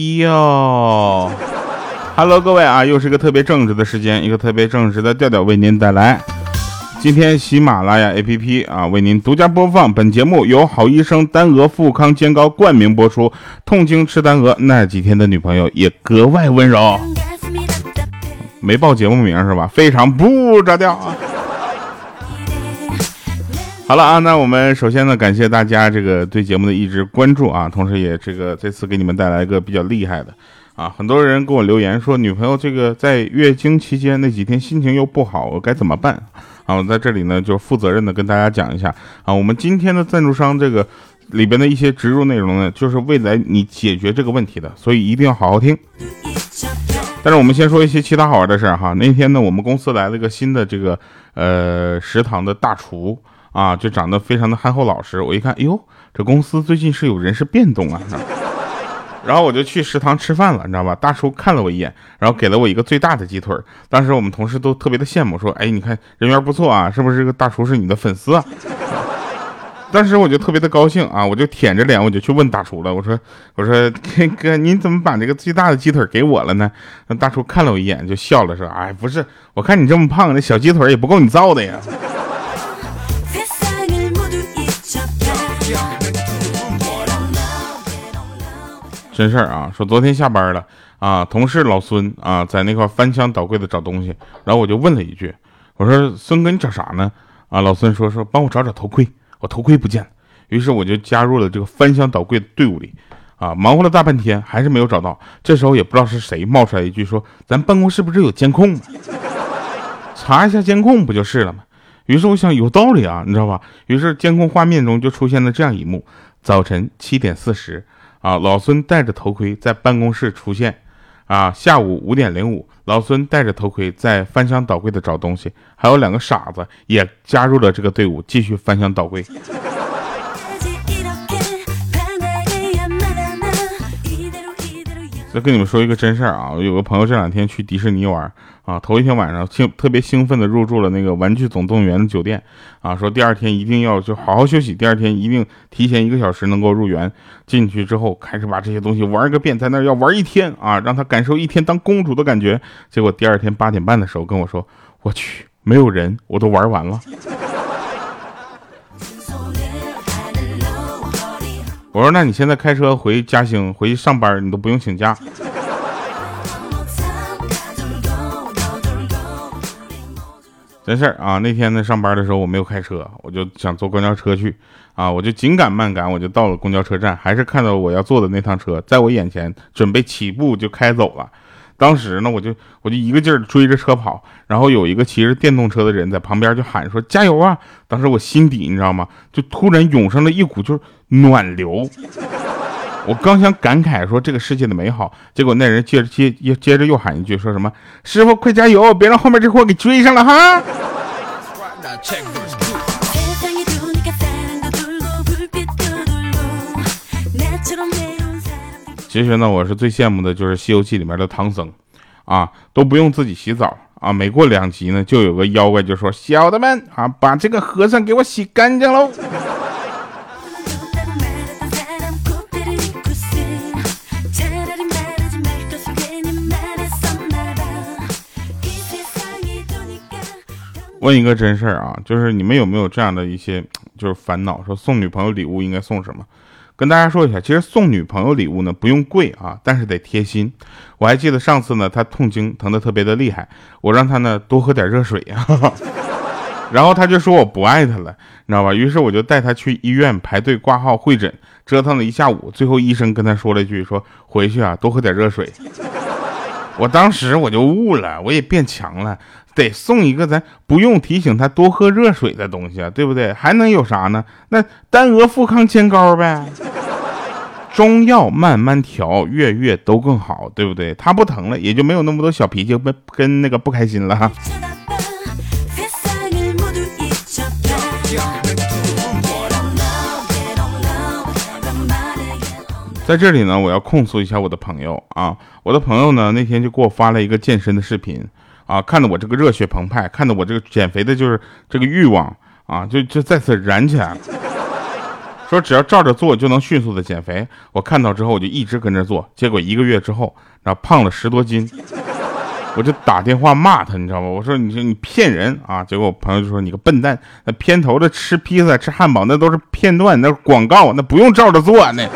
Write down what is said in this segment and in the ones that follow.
哟，Hello，各位啊，又是一个特别正直的时间，一个特别正直的调调为您带来。今天喜马拉雅 APP 啊，为您独家播放本节目，由好医生丹鹅富康煎膏冠名播出。痛经吃丹鹅，那几天的女朋友也格外温柔。没报节目名是吧？非常不着调啊。好了啊，那我们首先呢，感谢大家这个对节目的一直关注啊，同时也这个这次给你们带来一个比较厉害的啊，很多人给我留言说，女朋友这个在月经期间那几天心情又不好，我该怎么办？啊，我在这里呢就负责任的跟大家讲一下啊，我们今天的赞助商这个里边的一些植入内容呢，就是未来你解决这个问题的，所以一定要好好听。但是我们先说一些其他好玩的事儿哈，那天呢，我们公司来了个新的这个呃食堂的大厨。啊，就长得非常的憨厚老实。我一看，哎呦，这公司最近是有人事变动啊。然后我就去食堂吃饭了，你知道吧？大叔看了我一眼，然后给了我一个最大的鸡腿。当时我们同事都特别的羡慕，说：“哎，你看人缘不错啊，是不是这个大厨是你的粉丝啊？” 当时我就特别的高兴啊，我就舔着脸，我就去问大厨了。我说：“我说哥，您怎么把这个最大的鸡腿给我了呢？”那大厨看了我一眼，就笑了，说：“哎，不是，我看你这么胖，那小鸡腿也不够你造的呀。”真事儿啊，说昨天下班了啊，同事老孙啊在那块翻箱倒柜的找东西，然后我就问了一句，我说孙哥你找啥呢？啊，老孙说说帮我找找头盔，我头盔不见了。于是我就加入了这个翻箱倒柜的队伍里，啊，忙活了大半天还是没有找到。这时候也不知道是谁冒出来一句说，咱办公室不是有监控吗？查一下监控不就是了吗？于是我想有道理啊，你知道吧？于是监控画面中就出现了这样一幕：早晨七点四十。啊，老孙戴着头盔在办公室出现。啊，下午五点零五，老孙戴着头盔在翻箱倒柜的找东西，还有两个傻子也加入了这个队伍，继续翻箱倒柜。再跟你们说一个真事儿啊，我有个朋友这两天去迪士尼玩啊，头一天晚上兴特别兴奋的入住了那个玩具总动员的酒店啊，说第二天一定要就好好休息，第二天一定提前一个小时能够入园。进去之后开始把这些东西玩个遍，在那儿要玩一天啊，让他感受一天当公主的感觉。结果第二天八点半的时候跟我说，我去，没有人，我都玩完了。我说，那你现在开车回嘉兴回去上班，你都不用请假。真事儿啊！那天呢上班的时候我没有开车，我就想坐公交车去啊，我就紧赶慢赶，我就到了公交车站，还是看到我要坐的那趟车在我眼前准备起步就开走了。当时呢，我就我就一个劲儿追着车跑，然后有一个骑着电动车的人在旁边就喊说加油啊！当时我心底你知道吗？就突然涌上了一股就是暖流。我刚想感慨说这个世界的美好，结果那人接着接接着又喊一句说什么师傅快加油，别让后面这货给追上了哈。其实呢，我是最羡慕的就是《西游记》里面的唐僧，啊，都不用自己洗澡啊，每过两集呢，就有个妖怪就说：“小的们啊，把这个和尚给我洗干净喽。” 问一个真事儿啊，就是你们有没有这样的一些就是烦恼，说送女朋友礼物应该送什么？跟大家说一下，其实送女朋友礼物呢不用贵啊，但是得贴心。我还记得上次呢，她痛经疼得特别的厉害，我让她呢多喝点热水啊，然后她就说我不爱她了，你知道吧？于是我就带她去医院排队挂号会诊，折腾了一下午，最后医生跟她说了一句，说回去啊多喝点热水。我当时我就悟了，我也变强了。得送一个咱不用提醒他多喝热水的东西啊，对不对？还能有啥呢？那丹额富康煎膏呗，中药慢慢调，月月都更好，对不对？他不疼了，也就没有那么多小脾气跟跟那个不开心了在这里呢，我要控诉一下我的朋友啊，我的朋友呢那天就给我发了一个健身的视频。啊，看得我这个热血澎湃，看得我这个减肥的就是这个欲望啊，就就再次燃起来了。说只要照着做就能迅速的减肥。我看到之后我就一直跟着做，结果一个月之后，然后胖了十多斤。我就打电话骂他，你知道吗？我说你说你骗人啊！结果我朋友就说你个笨蛋，那片头的吃披萨、吃汉堡那都是片段，那是广告，那不用照着做那。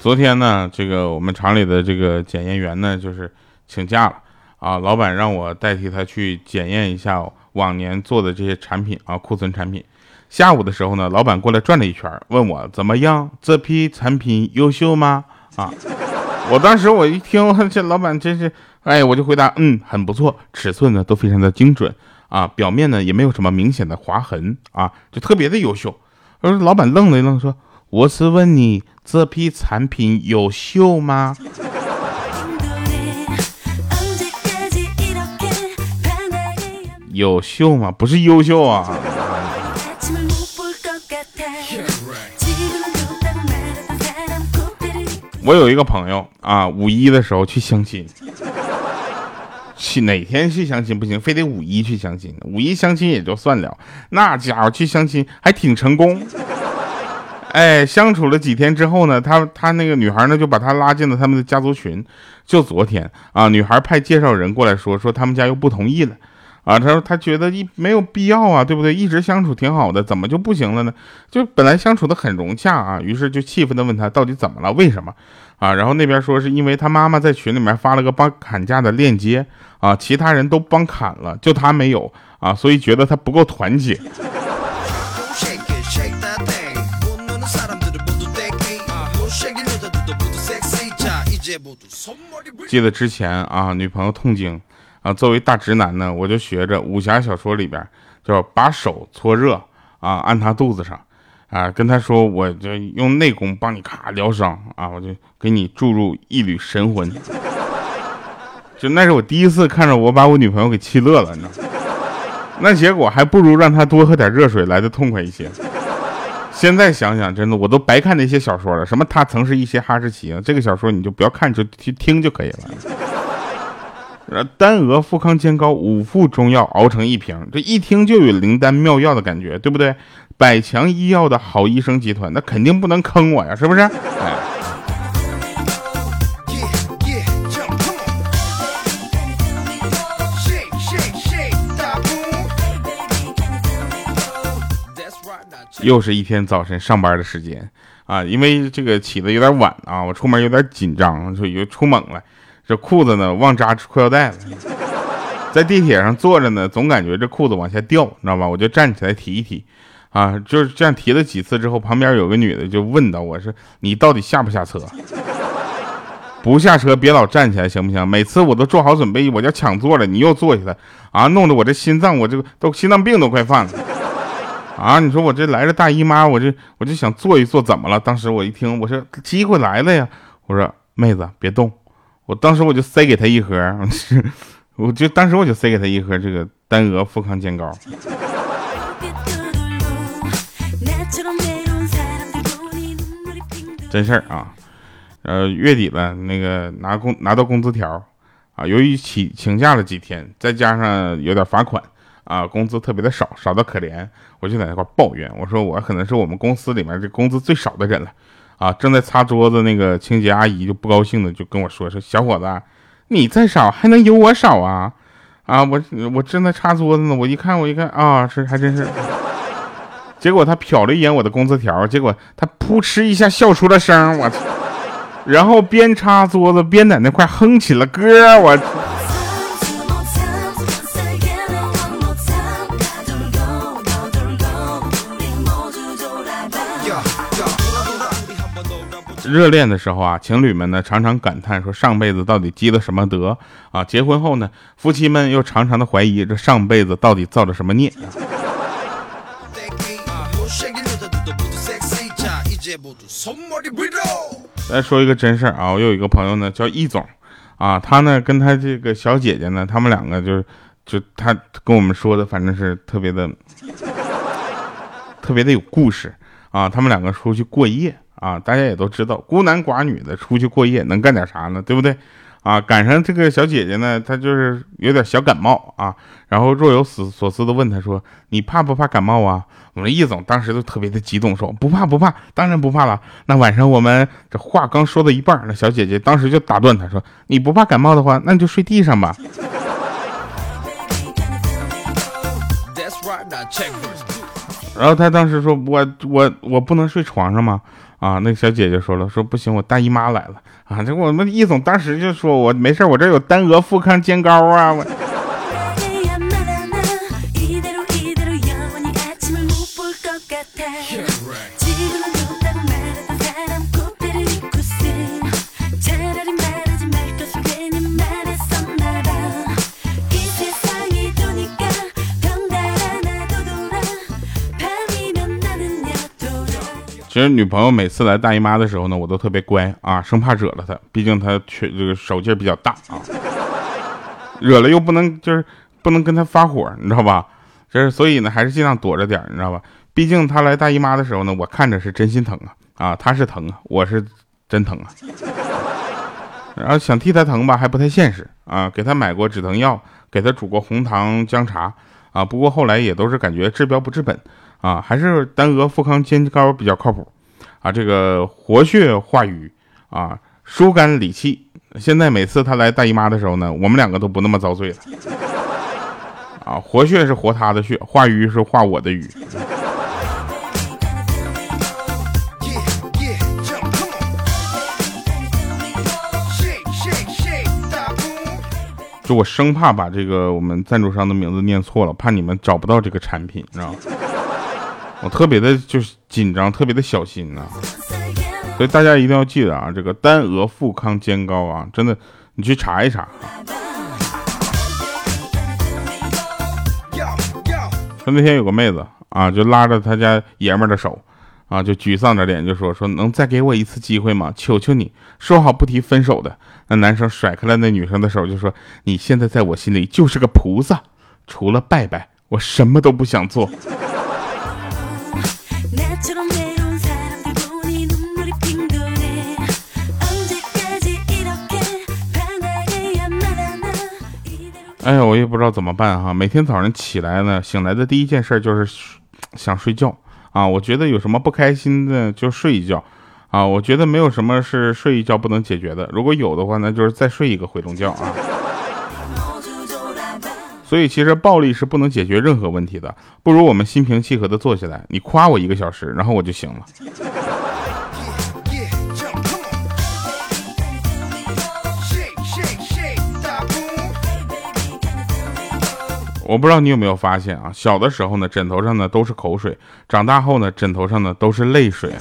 昨天呢，这个我们厂里的这个检验员呢，就是请假了啊。老板让我代替他去检验一下往年做的这些产品啊，库存产品。下午的时候呢，老板过来转了一圈，问我怎么样，这批产品优秀吗？啊，我当时我一听，这老板真是，哎，我就回答，嗯，很不错，尺寸呢都非常的精准啊，表面呢也没有什么明显的划痕啊，就特别的优秀。而老板愣了一愣，说。我是问你，这批产品优秀吗？优秀吗？不是优秀啊！我有一个朋友啊，五一的时候去相亲，去哪天去相亲不行，非得五一去相亲。五一相亲也就算了，那家伙去相亲还挺成功。哎，相处了几天之后呢，他他那个女孩呢就把他拉进了他们的家族群。就昨天啊，女孩派介绍人过来说说他们家又不同意了，啊，他说他觉得一没有必要啊，对不对？一直相处挺好的，怎么就不行了呢？就本来相处的很融洽啊，于是就气愤的问他到底怎么了？为什么？啊，然后那边说是因为他妈妈在群里面发了个帮砍价的链接啊，其他人都帮砍了，就他没有啊，所以觉得他不够团结。记得之前啊，女朋友痛经啊，作为大直男呢，我就学着武侠小说里边，就把手搓热啊，按她肚子上啊，跟她说，我就用内功帮你咔疗伤啊，我就给你注入一缕神魂。就那是我第一次看着我把我女朋友给气乐了，你知道那结果还不如让她多喝点热水来的痛快一些。现在想想，真的我都白看那些小说了。什么他曾是一些哈士奇啊，这个小说你就不要看，就去听就可以了。丹鹅富康煎膏五副中药熬成一瓶，这一听就有灵丹妙药的感觉，对不对？百强医药的好医生集团，那肯定不能坑我呀，是不是？哎。又是一天早晨上班的时间啊，因为这个起的有点晚啊，我出门有点紧张，就又出猛了。这裤子呢忘扎裤腰带了，在地铁上坐着呢，总感觉这裤子往下掉，你知道吧？我就站起来提一提，啊，就是这样提了几次之后，旁边有个女的就问到我说：“你到底下不下车？不下车别老站起来行不行？每次我都做好准备，我就抢座了，你又坐下来啊，弄得我这心脏我这个都心脏病都快犯了。”啊！你说我这来了大姨妈，我这我就想坐一坐，怎么了？当时我一听，我说机会来了呀！我说妹子别动，我当时我就塞给她一盒，我就当时我就塞给她一盒这个丹鹅富康健膏。真事儿啊！呃，月底了，那个拿工拿到工资条啊，由于请请假了几天，再加上有点罚款。啊，工资特别的少，少到可怜，我就在那块抱怨，我说我可能是我们公司里面这工资最少的人了，啊，正在擦桌子那个清洁阿姨就不高兴的就跟我说说，小伙子，你再少还能有我少啊？啊，我我正在擦桌子呢，我一看我一看啊，是还真是，结果他瞟了一眼我的工资条，结果他扑哧一下笑出了声，我操，然后边擦桌子边在那块哼起了歌，我。热恋的时候啊，情侣们呢常常感叹说上辈子到底积了什么德啊？结婚后呢，夫妻们又常常的怀疑这上辈子到底造了什么孽。再说一个真事儿啊，我有一个朋友呢叫易总啊，他呢跟他这个小姐姐呢，他们两个就是就他跟我们说的，反正是特别的特别的有故事啊。他们两个出去过夜。啊，大家也都知道，孤男寡女的出去过夜能干点啥呢？对不对？啊，赶上这个小姐姐呢，她就是有点小感冒啊，然后若有所思的问她说：“你怕不怕感冒啊？”我们易总当时就特别的激动，说：“不怕不怕，当然不怕了。”那晚上我们这话刚说到一半，那小姐姐当时就打断他说：“你不怕感冒的话，那你就睡地上吧。”然后他当时说：“我我我不能睡床上吗？”啊，那个小姐姐说了：“说不行，我大姨妈来了。”啊，这我们易总当时就说：“我没事，我这有丹额复康煎膏啊。”我。其实女朋友每次来大姨妈的时候呢，我都特别乖啊，生怕惹了她，毕竟她缺这个手劲比较大啊，惹了又不能就是不能跟她发火，你知道吧？就是所以呢，还是尽量躲着点，你知道吧？毕竟她来大姨妈的时候呢，我看着是真心疼啊啊，她是疼啊，我是真疼啊。然后想替她疼吧，还不太现实啊，给她买过止疼药，给她煮过红糖姜茶啊，不过后来也都是感觉治标不治本。啊，还是丹鹅富康煎膏比较靠谱，啊，这个活血化瘀，啊，疏肝理气。现在每次他来大姨妈的时候呢，我们两个都不那么遭罪了。啊，活血是活他的血，化瘀是化我的瘀。就我生怕把这个我们赞助商的名字念错了，怕你们找不到这个产品，你知道吗？我特别的就是紧张，特别的小心呐，所以大家一定要记得啊，这个丹额富康煎膏啊，真的，你去查一查。说那天有个妹子啊，就拉着他家爷们的手啊，就沮丧着脸就说说能再给我一次机会吗？求求你说好不提分手的。那男生甩开了那女生的手，就说你现在在我心里就是个菩萨，除了拜拜，我什么都不想做。哎呀，我也不知道怎么办哈。每天早上起来呢，醒来的第一件事就是想睡觉啊。我觉得有什么不开心的就睡一觉啊。我觉得没有什么是睡一觉不能解决的。如果有的话，那就是再睡一个回笼觉啊。所以其实暴力是不能解决任何问题的，不如我们心平气和的坐下来，你夸我一个小时，然后我就醒了。我不知道你有没有发现啊，小的时候呢，枕头上呢都是口水；长大后呢，枕头上呢都是泪水。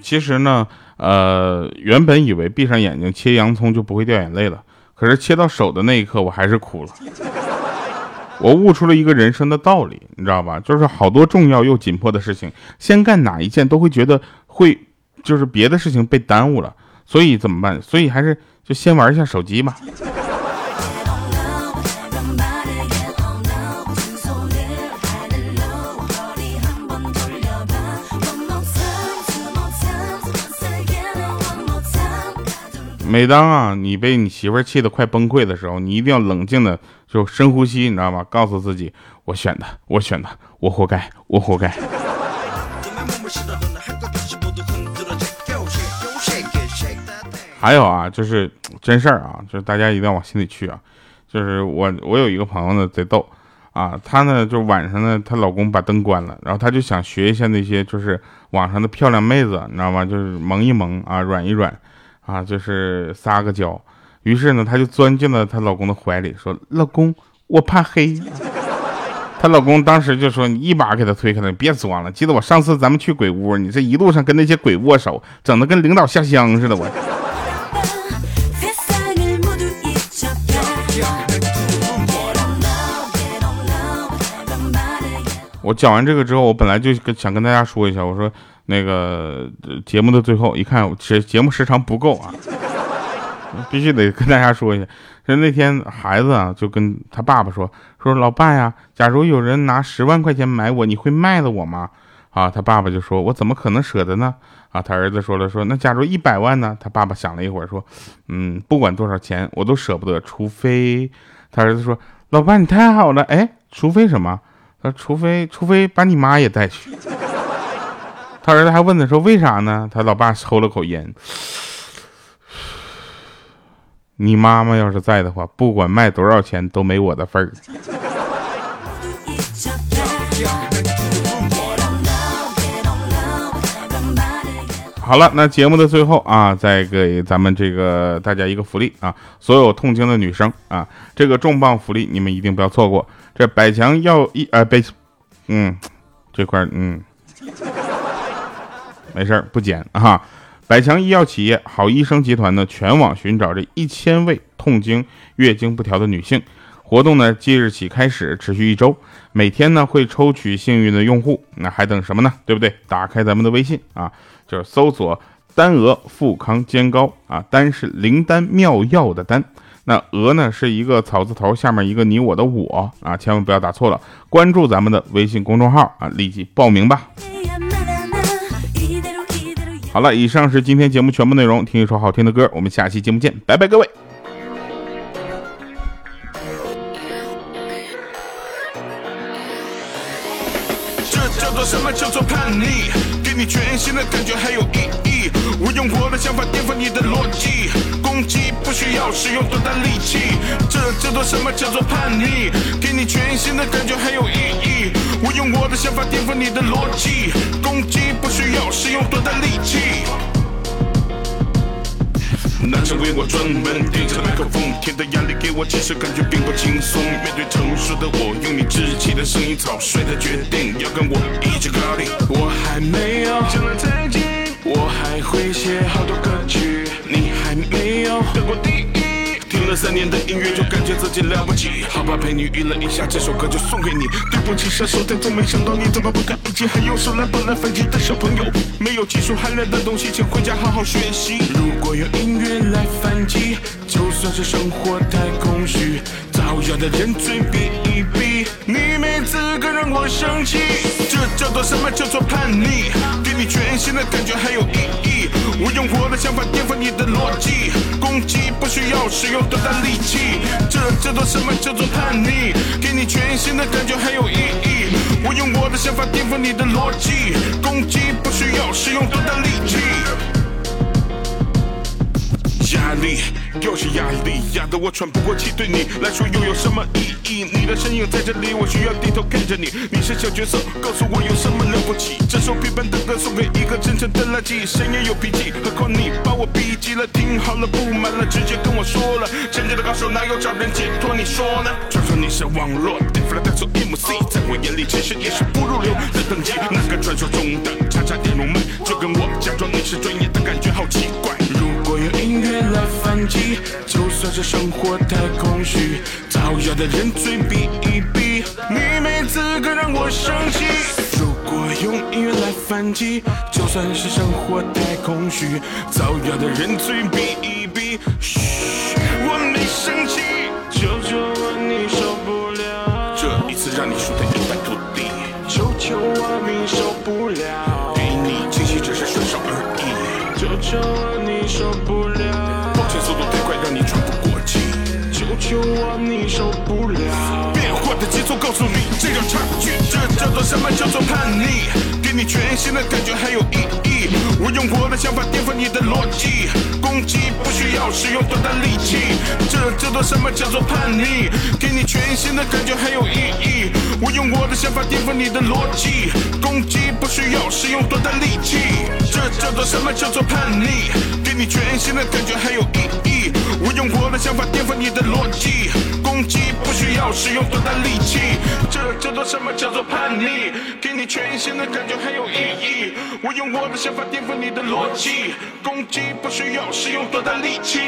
其实呢，呃，原本以为闭上眼睛切洋葱就不会掉眼泪了，可是切到手的那一刻，我还是哭了。我悟出了一个人生的道理，你知道吧？就是好多重要又紧迫的事情，先干哪一件都会觉得会，就是别的事情被耽误了，所以怎么办？所以还是就先玩一下手机吧。每当啊你被你媳妇儿气得快崩溃的时候，你一定要冷静的就深呼吸，你知道吗？告诉自己，我选的，我选的，我活该，我活该。还有啊，就是真事儿啊，就是大家一定要往心里去啊。就是我我有一个朋友呢，贼逗啊，她呢就晚上呢，她老公把灯关了，然后她就想学一下那些就是网上的漂亮妹子，你知道吗？就是萌一萌啊，软一软。啊，就是撒个娇，于是呢，她就钻进了她老公的怀里，说：“老公，我怕黑。”她老公当时就说：“你一把给她推开了，别装了。记得我上次咱们去鬼屋，你这一路上跟那些鬼握手，整的跟领导下乡似的。”我。我讲完这个之后，我本来就跟想跟大家说一下，我说。那个节目的最后一看，节节目时长不够啊，必须得跟大家说一下，说那天孩子啊就跟他爸爸说说老爸呀，假如有人拿十万块钱买我，你会卖了我吗？啊，他爸爸就说，我怎么可能舍得呢？啊，他儿子说了说，那假如一百万呢？他爸爸想了一会儿说，嗯，不管多少钱我都舍不得，除非他儿子说，老爸你太好了，哎，除非什么？他说除非除非把你妈也带去。他儿子还问他说为啥呢？他老爸抽了口烟。你妈妈要是在的话，不管卖多少钱都没我的份儿。好了，那节目的最后啊，再给咱们这个大家一个福利啊，所有痛经的女生啊，这个重磅福利你们一定不要错过。这百强药一呃被，嗯，这块嗯，没事不剪啊。百强医药企业好医生集团呢，全网寻找这一千位痛经、月经不调的女性。活动呢，即日起开始，持续一周，每天呢会抽取幸运的用户。那还等什么呢？对不对？打开咱们的微信啊，就是搜索“丹鹅富康煎膏”啊，丹是灵丹妙药的丹，那鹅呢是一个草字头，下面一个你我的我啊，千万不要打错了。关注咱们的微信公众号啊，立即报名吧。好了，以上是今天节目全部内容。听一首好听的歌，我们下期节目见，拜拜，各位。这叫做什么叫做叛逆？给你全新的感觉还有意义。我用我的想法颠覆你的逻辑，攻击不需要使用多大力气。这叫做什么叫做叛逆？给你全新的感觉很有意义。我用我的想法颠覆你的逻辑，攻击不需要使用多大力气。那成为我专门对着麦克风，天的压力给我其实感觉并不轻松。面对成熟的我，用你稚气的声音草率的决定，要跟我一起。我还没有讲了再见，我还会写好多歌曲，你还没有得过第一。听了三年的音乐，就感觉自己了不起。好吧，陪你娱乐一下，这首歌就送给你。对不起，射手，但真没想到你怎么不堪一击，还用手来本来反击的小朋友。没有技术含量的东西，请回家好好学习。如果有音乐来反击，就算是生活太空虚，造谣的人嘴闭一闭，你没资格让我生气。这叫做什么叫做叛逆？给你全新的感觉还有意义。我用我的想法颠覆你的逻辑，攻击不需要使用多大力气。这叫做什么叫做叛逆？给你全新的感觉还有意义。我用我的想法颠覆你的逻辑，攻击不需要使用多大力力又是压力，压得我喘不过气，对你来说又有什么意义？你的身影在这里，我需要低头看着你。你是小角色，告诉我有什么了不起？这首陪伴的歌送给一个真诚的垃圾，谁也有脾气，何况你把我逼急了，听好了，不满了，直接跟我说了。真正的高手哪有找人解脱？你说呢？传说你是网络颠覆了大错 MC，在我眼里其实也是不入流的等级。那个传说中的差差点入门，就跟我假装你是专业的感觉好奇怪。如用音乐来反击，就算是生活太空虚，造谣的人嘴闭一闭，你没资格让我生气。如果用音乐来反击，就算是生活太空虚，造谣的人嘴闭一闭，嘘，我没生气。求求我，你受不了，这一次让你输得一败涂地。求求我，你受不了，给你惊喜只是顺手而已。求求求我，你受不了，变化的节奏告诉你，这种差距，这叫做什么叫做叛逆？给你全新的感觉很有意义。我用我的想法颠覆你的逻辑，攻击不需要使用多大力气。这叫做什么叫做叛逆？给你全新的感觉很有意义。我用我的想法颠覆你的逻辑，攻击不需要使用多大力气。这叫做什么叫做叛逆？给你全新的感觉很有意义。我用我的想法颠覆你的逻辑，攻击不需要使用多大力气。这叫做什么叫做叛逆？给你全新的感觉很有意义。我用我的想法颠覆你的逻辑，攻击不需要使用多大力气。